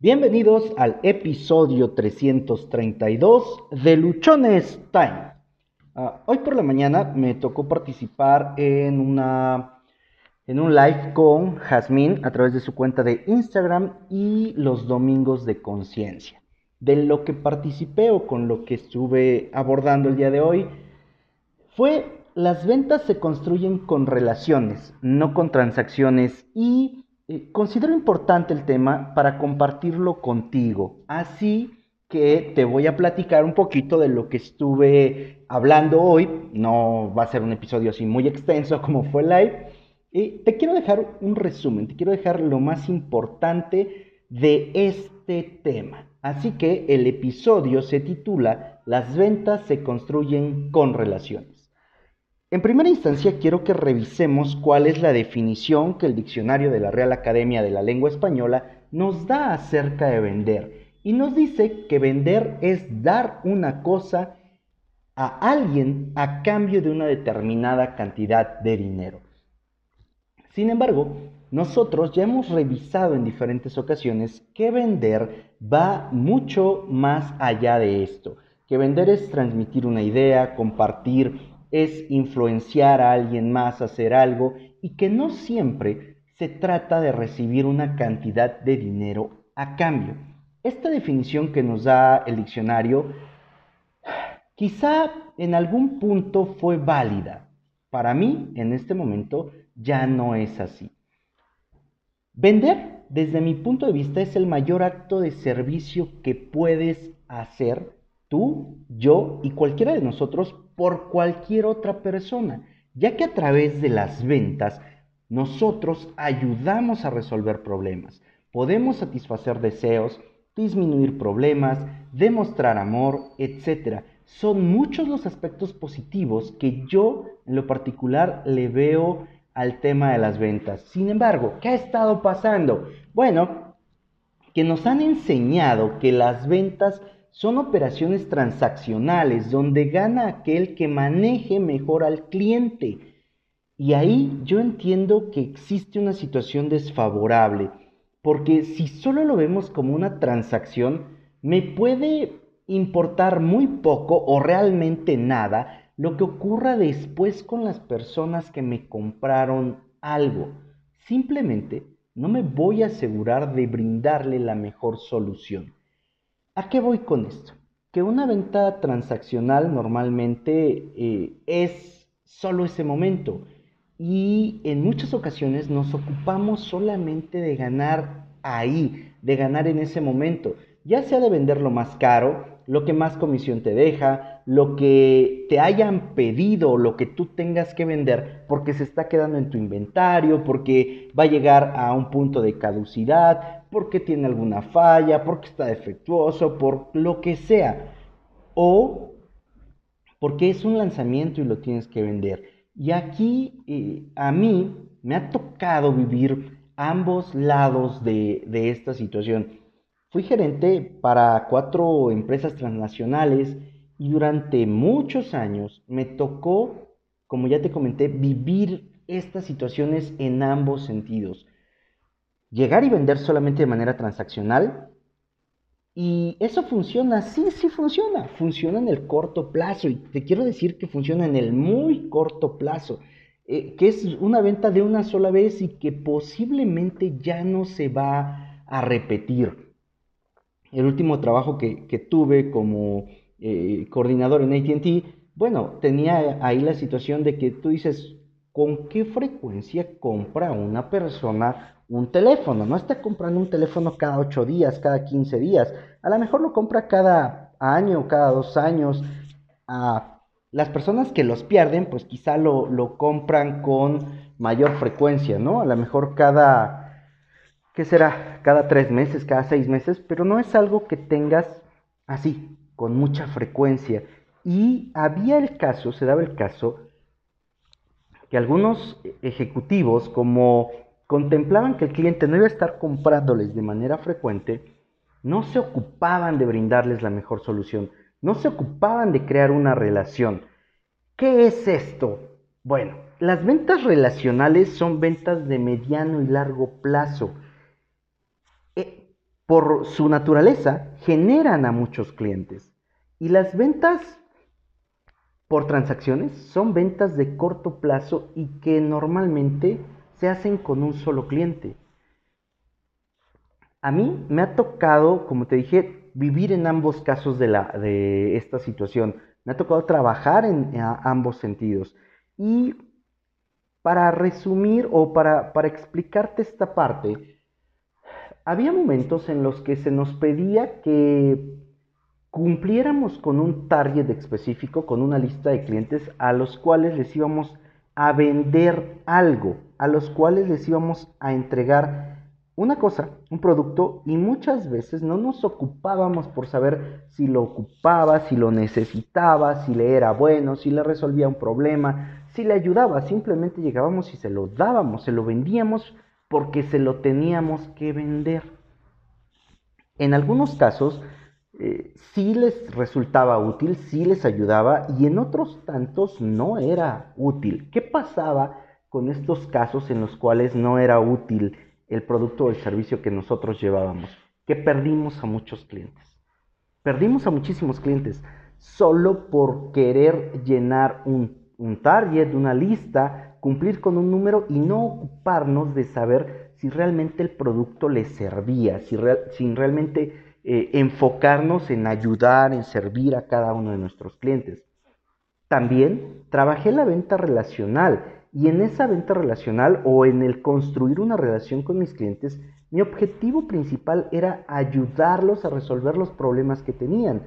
Bienvenidos al episodio 332 de Luchones Time. Ah, hoy por la mañana me tocó participar en, una, en un live con Jazmín a través de su cuenta de Instagram y los domingos de conciencia. De lo que participé o con lo que estuve abordando el día de hoy fue las ventas se construyen con relaciones, no con transacciones y eh, considero importante el tema para compartirlo contigo. Así que te voy a platicar un poquito de lo que estuve hablando hoy. No va a ser un episodio así muy extenso como fue live. Te quiero dejar un resumen, te quiero dejar lo más importante de este tema. Así que el episodio se titula Las ventas se construyen con relaciones. En primera instancia, quiero que revisemos cuál es la definición que el diccionario de la Real Academia de la Lengua Española nos da acerca de vender. Y nos dice que vender es dar una cosa a alguien a cambio de una determinada cantidad de dinero. Sin embargo, nosotros ya hemos revisado en diferentes ocasiones que vender va mucho más allá de esto. Que vender es transmitir una idea, compartir es influenciar a alguien más a hacer algo y que no siempre se trata de recibir una cantidad de dinero a cambio. Esta definición que nos da el diccionario quizá en algún punto fue válida. Para mí, en este momento, ya no es así. Vender, desde mi punto de vista, es el mayor acto de servicio que puedes hacer tú, yo y cualquiera de nosotros por cualquier otra persona, ya que a través de las ventas nosotros ayudamos a resolver problemas, podemos satisfacer deseos, disminuir problemas, demostrar amor, etc. Son muchos los aspectos positivos que yo en lo particular le veo al tema de las ventas. Sin embargo, ¿qué ha estado pasando? Bueno, que nos han enseñado que las ventas son operaciones transaccionales donde gana aquel que maneje mejor al cliente. Y ahí yo entiendo que existe una situación desfavorable, porque si solo lo vemos como una transacción, me puede importar muy poco o realmente nada lo que ocurra después con las personas que me compraron algo. Simplemente no me voy a asegurar de brindarle la mejor solución. ¿A qué voy con esto? Que una venta transaccional normalmente eh, es solo ese momento y en muchas ocasiones nos ocupamos solamente de ganar ahí, de ganar en ese momento, ya sea de venderlo más caro, lo que más comisión te deja, lo que te hayan pedido, lo que tú tengas que vender, porque se está quedando en tu inventario, porque va a llegar a un punto de caducidad, porque tiene alguna falla, porque está defectuoso, por lo que sea. O porque es un lanzamiento y lo tienes que vender. Y aquí eh, a mí me ha tocado vivir ambos lados de, de esta situación. Fui gerente para cuatro empresas transnacionales y durante muchos años me tocó, como ya te comenté, vivir estas situaciones en ambos sentidos llegar y vender solamente de manera transaccional. Y eso funciona, sí, sí funciona, funciona en el corto plazo. Y te quiero decir que funciona en el muy corto plazo, eh, que es una venta de una sola vez y que posiblemente ya no se va a repetir. El último trabajo que, tuve como eh, coordinador en ATT, bueno, tenía ahí la situación de que tú dices, ¿con qué frecuencia compra una persona un teléfono. No está comprando un teléfono cada 8 días, cada 15 días. A lo mejor lo compra cada año, cada dos años. A las personas que los pierden, pues quizá lo, lo compran con mayor frecuencia, ¿no? A lo mejor cada, ¿qué será? Cada tres meses, cada seis meses, pero no es algo que tengas así, con mucha frecuencia. Y había el caso, se daba el caso, que algunos ejecutivos como contemplaban que el cliente no iba a estar comprándoles de manera frecuente, no se ocupaban de brindarles la mejor solución, no se ocupaban de crear una relación. ¿Qué es esto? Bueno, las ventas relacionales son ventas de mediano y largo plazo. Por su naturaleza, generan a muchos clientes. Y las ventas por transacciones son ventas de corto plazo y que normalmente se hacen con un solo cliente. A mí me ha tocado, como te dije, vivir en ambos casos de esta situación. Me ha tocado trabajar en, ambos sentidos. Y para resumir o para, para explicarte esta parte, había momentos en los que se nos pedía que cumpliéramos con un target específico, con una lista de clientes a los cuales les íbamos a vender algo, a los cuales les íbamos a entregar una cosa, un producto, y muchas veces no nos ocupábamos por saber si lo ocupaba, si lo necesitaba, si le era bueno, si le resolvía un problema, si le ayudaba, simplemente llegábamos y se lo dábamos, se lo vendíamos porque se lo teníamos que vender. En algunos casos, eh, sí les resultaba útil, sí les ayudaba y en otros tantos no era útil. ¿Qué pasaba con estos casos en los cuales no era útil el producto o el servicio que nosotros llevábamos? Que perdimos a muchos clientes. Perdimos a muchísimos clientes solo por querer llenar un, target, una lista, cumplir con un número y no ocuparnos de saber si realmente el producto les servía, si, si realmente eh, enfocarnos en ayudar, en servir a cada uno de nuestros clientes. También trabajé la venta relacional y en esa venta relacional o en el construir una relación con mis clientes, mi objetivo principal era ayudarlos a resolver los problemas que tenían,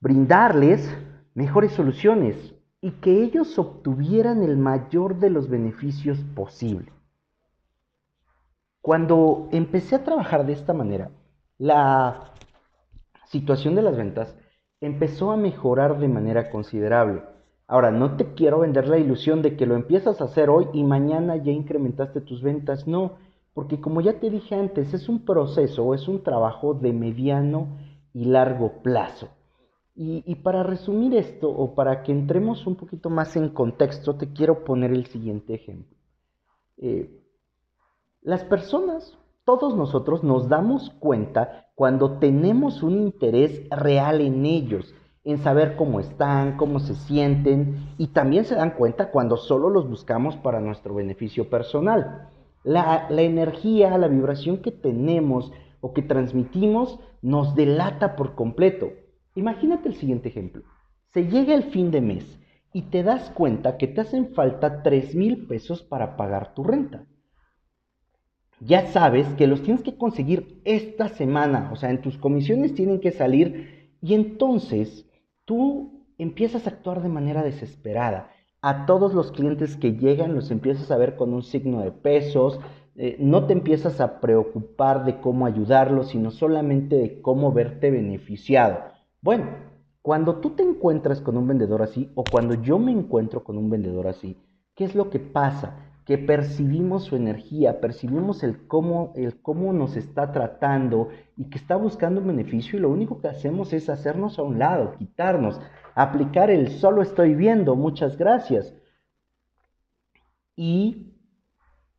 brindarles mejores soluciones y que ellos obtuvieran el mayor de los beneficios posible. Cuando empecé a trabajar de esta manera, la situación de las ventas empezó a mejorar de manera considerable. Ahora, no te quiero vender la ilusión de que lo empiezas a hacer hoy y mañana ya incrementaste tus ventas. No, porque como ya te dije antes, es un proceso es un trabajo de mediano y largo plazo. Y, para resumir esto o para que entremos un poquito más en contexto, te quiero poner el siguiente ejemplo. Eh, las personas todos nosotros nos damos cuenta cuando tenemos un interés real en ellos, en saber cómo están, cómo se sienten, y también se dan cuenta cuando solo los buscamos para nuestro beneficio personal. La, energía, la vibración que tenemos o que transmitimos nos delata por completo. Imagínate el siguiente ejemplo. Se llega el fin de mes y te das cuenta que te hacen falta 3 mil pesos para pagar tu renta ya sabes que los tienes que conseguir esta semana, o sea, en tus comisiones tienen que salir y entonces tú empiezas a actuar de manera desesperada. A todos los clientes que llegan los empiezas a ver con un signo de pesos, eh, no te empiezas a preocupar de cómo ayudarlos, sino solamente de cómo verte beneficiado. Bueno, cuando tú te encuentras con un vendedor así o cuando yo me encuentro con un vendedor así, ¿qué es lo que pasa? que percibimos su energía, percibimos el cómo, el cómo nos está tratando y que está buscando un beneficio y lo único que hacemos es hacernos a un lado, quitarnos, aplicar el solo estoy viendo, muchas gracias. Y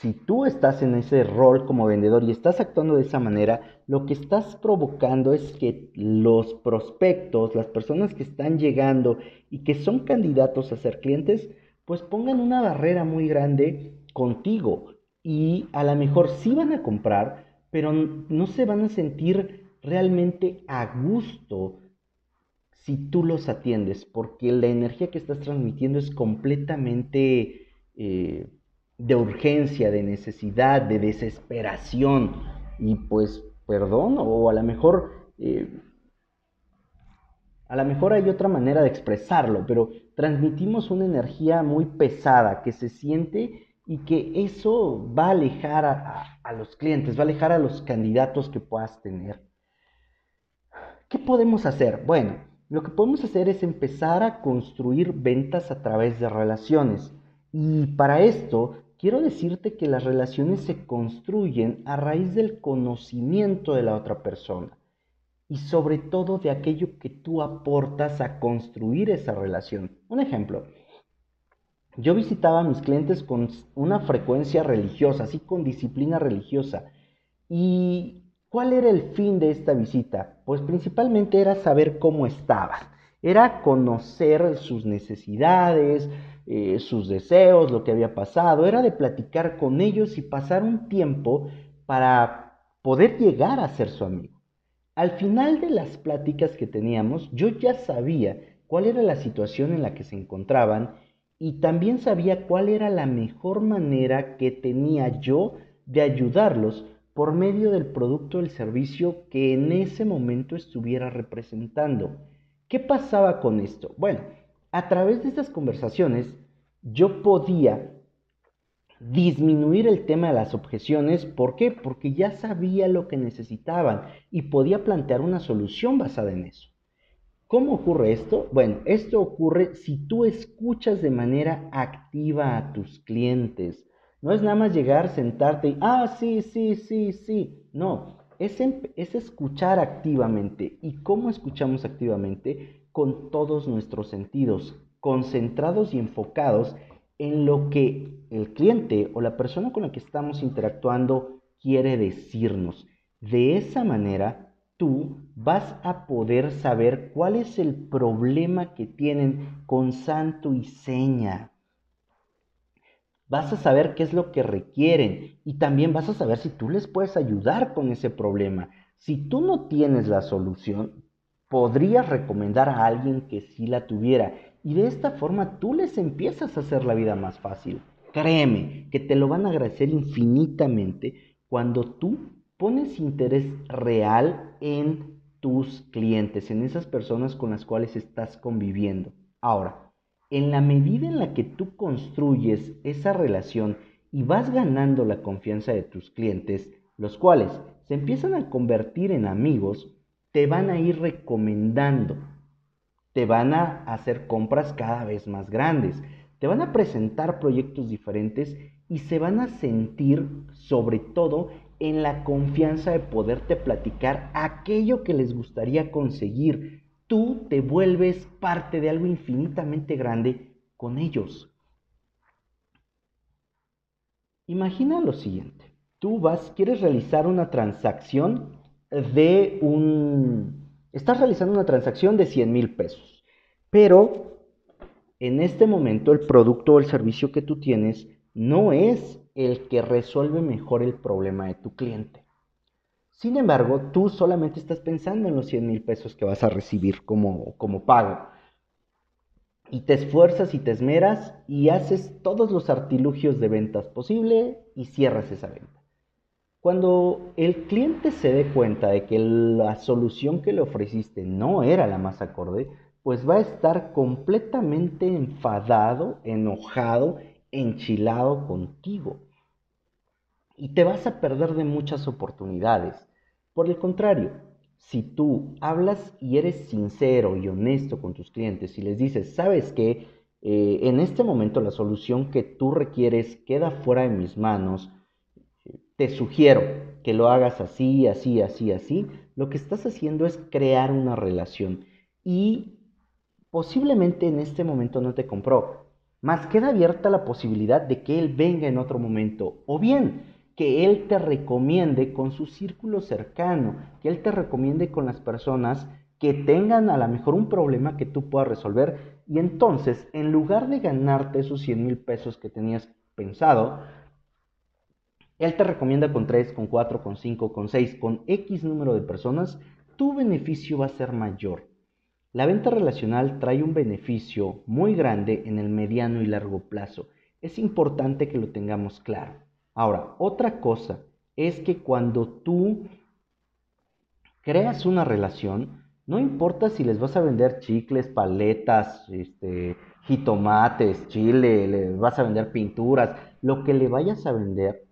si tú estás en ese rol como vendedor y estás actuando de esa manera, lo que estás provocando es que los prospectos, las personas que están llegando y que son candidatos a ser clientes, pues pongan una barrera muy grande contigo. Y a lo mejor sí van a comprar, pero no se van a sentir realmente a gusto si tú los atiendes, porque la energía que estás transmitiendo es completamente eh, de urgencia, de necesidad, de desesperación. Y pues, perdón, o a lo mejor eh, a lo mejor hay otra manera de expresarlo, pero transmitimos una energía muy pesada que se siente y que eso va a alejar a, los clientes, va a alejar a los candidatos que puedas tener. ¿Qué podemos hacer? Bueno, lo que podemos hacer es empezar a construir ventas a través de relaciones. Y para esto quiero decirte que las relaciones se construyen a raíz del conocimiento de la otra persona y sobre todo de aquello que tú aportas a construir esa relación. Un ejemplo, yo visitaba a mis clientes con una frecuencia religiosa, así con disciplina religiosa, y ¿Cuál era el fin de esta visita? Pues principalmente era saber cómo estaba, era conocer sus necesidades, eh, sus deseos, lo que había pasado, era de platicar con ellos y pasar un tiempo para poder llegar a ser su amigo. Al final de las pláticas que teníamos, yo ya sabía cuál era la situación en la que se encontraban y también sabía cuál era la mejor manera que tenía yo de ayudarlos por medio del producto o el servicio que en ese momento estuviera representando. ¿Qué pasaba con esto? Bueno, a través de estas conversaciones yo podía disminuir el tema de las objeciones. ¿Por qué? Porque ya sabía lo que necesitaban y podía plantear una solución basada en eso. ¿Cómo ocurre esto? Bueno, esto ocurre si tú escuchas de manera activa a tus clientes. No es nada más llegar, sentarte y, ah, sí, sí, sí, sí. No, es, es escuchar activamente. ¿Y cómo escuchamos activamente? Con todos nuestros sentidos, concentrados y enfocados en lo que el cliente o la persona con la que estamos interactuando quiere decirnos. De esa manera, tú vas a poder saber cuál es el problema que tienen con santo y seña. Vas a saber qué es lo que requieren y también vas a saber si tú les puedes ayudar con ese problema. Si tú no tienes la solución, podrías recomendar a alguien que sí la tuviera y de esta forma tú les empiezas a hacer la vida más fácil. Créeme que te lo van a agradecer infinitamente cuando tú pones interés real en tus clientes, en esas personas con las cuales estás conviviendo. Ahora, en la medida en la que tú construyes esa relación y vas ganando la confianza de tus clientes, los cuales se empiezan a convertir en amigos, te van a ir recomendando te van a hacer compras cada vez más grandes, te van a presentar proyectos diferentes y se van a sentir sobre todo en la confianza de poderte platicar aquello que les gustaría conseguir. Tú te vuelves parte de algo infinitamente grande con ellos. Imagina lo siguiente. Tú vas, quieres realizar una transacción de un Estás realizando una transacción de 100 mil pesos, pero en este momento el producto o el servicio que tú tienes no es el que resuelve mejor el problema de tu cliente. Sin embargo, tú solamente estás pensando en los 100 mil pesos que vas a recibir como, como pago. Y te esfuerzas y te esmeras y haces todos los artilugios de ventas posible y cierras esa venta. Cuando el cliente se dé cuenta de que la solución que le ofreciste no era la más acorde, pues va a estar completamente enfadado, enojado, enchilado contigo. Y te vas a perder de muchas oportunidades. Por el contrario, si tú hablas y eres sincero y honesto con tus clientes y les dices, sabes que eh, en este momento la solución que tú requieres queda fuera de mis manos, te sugiero que lo hagas así, así, así, así, lo que estás haciendo es crear una relación. Y posiblemente en este momento no te compró, más queda abierta la posibilidad de que él venga en otro momento. O bien que él te recomiende con su círculo cercano, que él te recomiende con las personas que tengan a lo mejor un problema que tú puedas resolver y entonces en lugar de ganarte esos 100 mil pesos que tenías pensado, él te recomienda con 3, con 4, con 5, con 6, con X número de personas, tu beneficio va a ser mayor. La venta relacional trae un beneficio muy grande en el mediano y largo plazo. Es importante que lo tengamos claro. Ahora, otra cosa es que cuando tú creas una relación, no importa si les vas a vender chicles, paletas, este, jitomates, chile, les vas a vender pinturas, lo que le vayas a vender,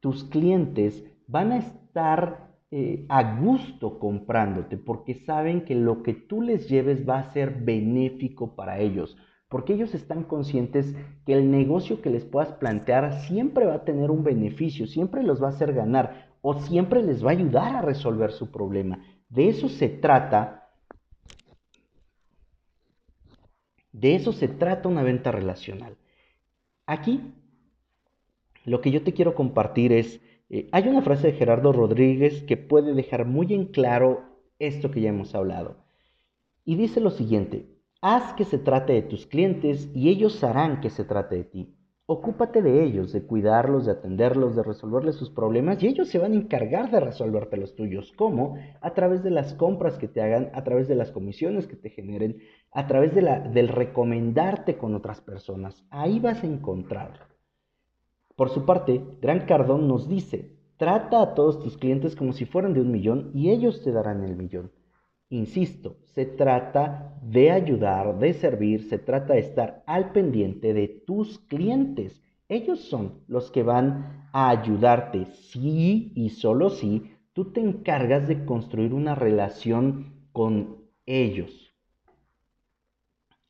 tus clientes van a estar eh, a gusto comprándote porque saben que lo que tú les lleves va a ser benéfico para ellos, porque ellos están conscientes que el negocio que les puedas plantear siempre va a tener un beneficio, siempre los va a hacer ganar o siempre les va a ayudar a resolver su problema. De eso se trata. De eso se trata una venta relacional. Aquí lo que yo te quiero compartir es Eh, hay una frase de Gerardo Rodríguez que puede dejar muy en claro esto que ya hemos hablado. Y dice lo siguiente, haz que se trate de tus clientes y ellos harán que se trate de ti. Ocúpate de ellos, de cuidarlos, de atenderlos, de resolverles sus problemas y ellos se van a encargar de resolverte los tuyos. ¿Cómo? A través de las compras que te hagan, a través de las comisiones que te generen, a través de la, del recomendarte con otras personas. Ahí vas a encontrarlo. Por su parte, Gran Cardón nos dice, trata a todos tus clientes como si fueran de un millón y ellos te darán el millón. Insisto, se trata de ayudar, de servir, se trata de estar al pendiente de tus clientes. Ellos son los que van a ayudarte si y solo si tú te encargas de construir una relación con ellos.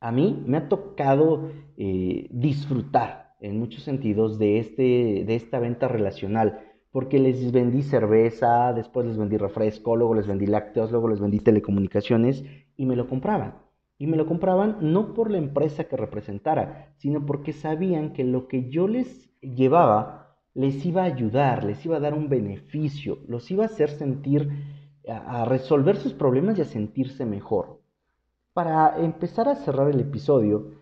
A mí me ha tocado eh, disfrutar en muchos sentidos de, este, de esta venta relacional porque les vendí cerveza, después les vendí refresco, luego les vendí lácteos, luego les vendí telecomunicaciones y me lo compraban. Y me lo compraban no por la empresa que representara, sino porque sabían que lo que yo les llevaba les iba a ayudar, les iba a dar un beneficio, los iba a hacer sentir, a, resolver sus problemas y a sentirse mejor. Para empezar a cerrar el episodio,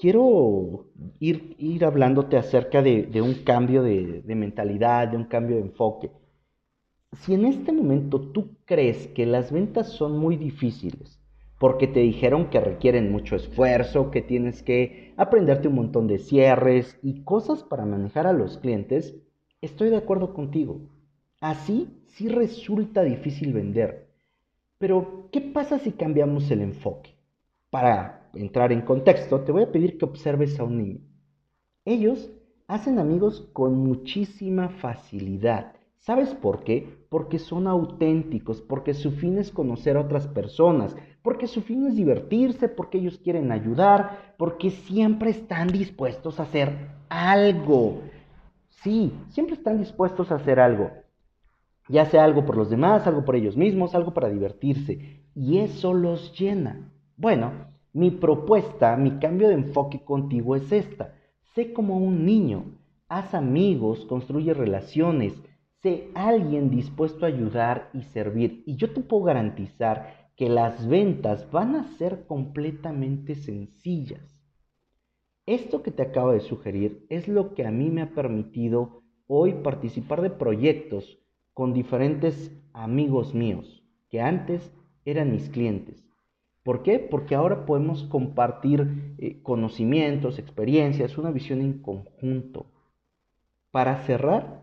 quiero ir, ir hablándote acerca de, un cambio de, de, mentalidad, de un cambio de enfoque. Si en este momento tú crees que las ventas son muy difíciles, porque te dijeron que requieren mucho esfuerzo, que tienes que aprenderte un montón de cierres y cosas para manejar a los clientes, estoy de acuerdo contigo. Así sí resulta difícil vender. Pero, ¿qué pasa si cambiamos el enfoque? Para entrar en contexto, te voy a pedir que observes a un niño. Ellos hacen amigos con muchísima facilidad. ¿Sabes por qué? Porque son auténticos, porque su fin es conocer a otras personas, porque su fin es divertirse, porque ellos quieren ayudar, porque siempre están dispuestos a hacer algo. Sí, siempre están dispuestos a hacer algo. Ya sea algo por los demás, algo por ellos mismos, algo para divertirse. Y eso los llena. Bueno, mi propuesta, mi cambio de enfoque contigo es esta. Sé como un niño, haz amigos, construye relaciones, sé alguien dispuesto a ayudar y servir. Y yo te puedo garantizar que las ventas van a ser completamente sencillas. Esto que te acabo de sugerir es lo que a mí me ha permitido hoy participar de proyectos con diferentes amigos míos que antes eran mis clientes ¿Por qué? Porque ahora podemos compartir eh, conocimientos, experiencias, una visión en conjunto. Para cerrar,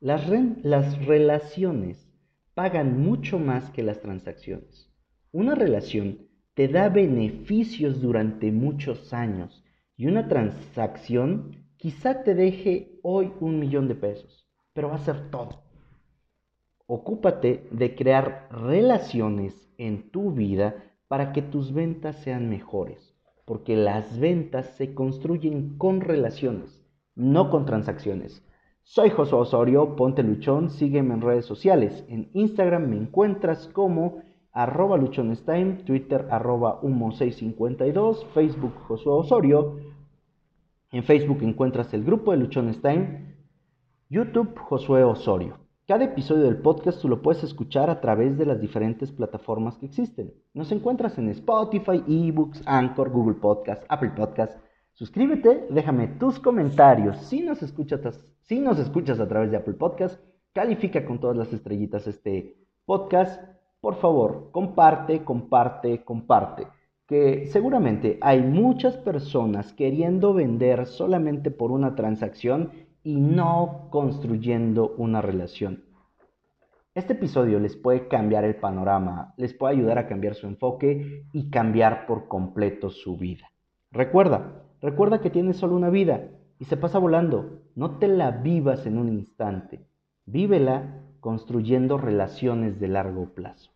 las, las relaciones pagan mucho más que las transacciones. Una relación te da beneficios durante muchos años y una transacción quizá te deje hoy un millón de pesos, pero va a ser todo. Ocúpate de crear relaciones en tu vida para que tus ventas sean mejores, porque las ventas se construyen con relaciones, no con transacciones. Soy Josué Osorio, ponte luchón, sígueme en redes sociales. En Instagram me encuentras como arroba luchonestime, Twitter arroba humo652, Facebook Josué Osorio. En Facebook encuentras el grupo de Luchonestime, YouTube Josué Osorio. Cada episodio del podcast tú lo puedes escuchar a través de las diferentes plataformas que existen. Nos encuentras en Spotify, eBooks, Anchor, Google Podcast, Apple Podcast. Suscríbete, déjame tus comentarios. Si nos escuchas, a través de Apple Podcast, califica con todas las estrellitas este podcast. Por favor, comparte, comparte, comparte. Que seguramente hay muchas personas queriendo vender solamente por una transacción y no construyendo una relación. Este episodio les puede cambiar el panorama, les puede ayudar a cambiar su enfoque y cambiar por completo su vida. Recuerda, recuerda que tienes solo una vida y se pasa volando. No te la vivas en un instante. Vívela construyendo relaciones de largo plazo.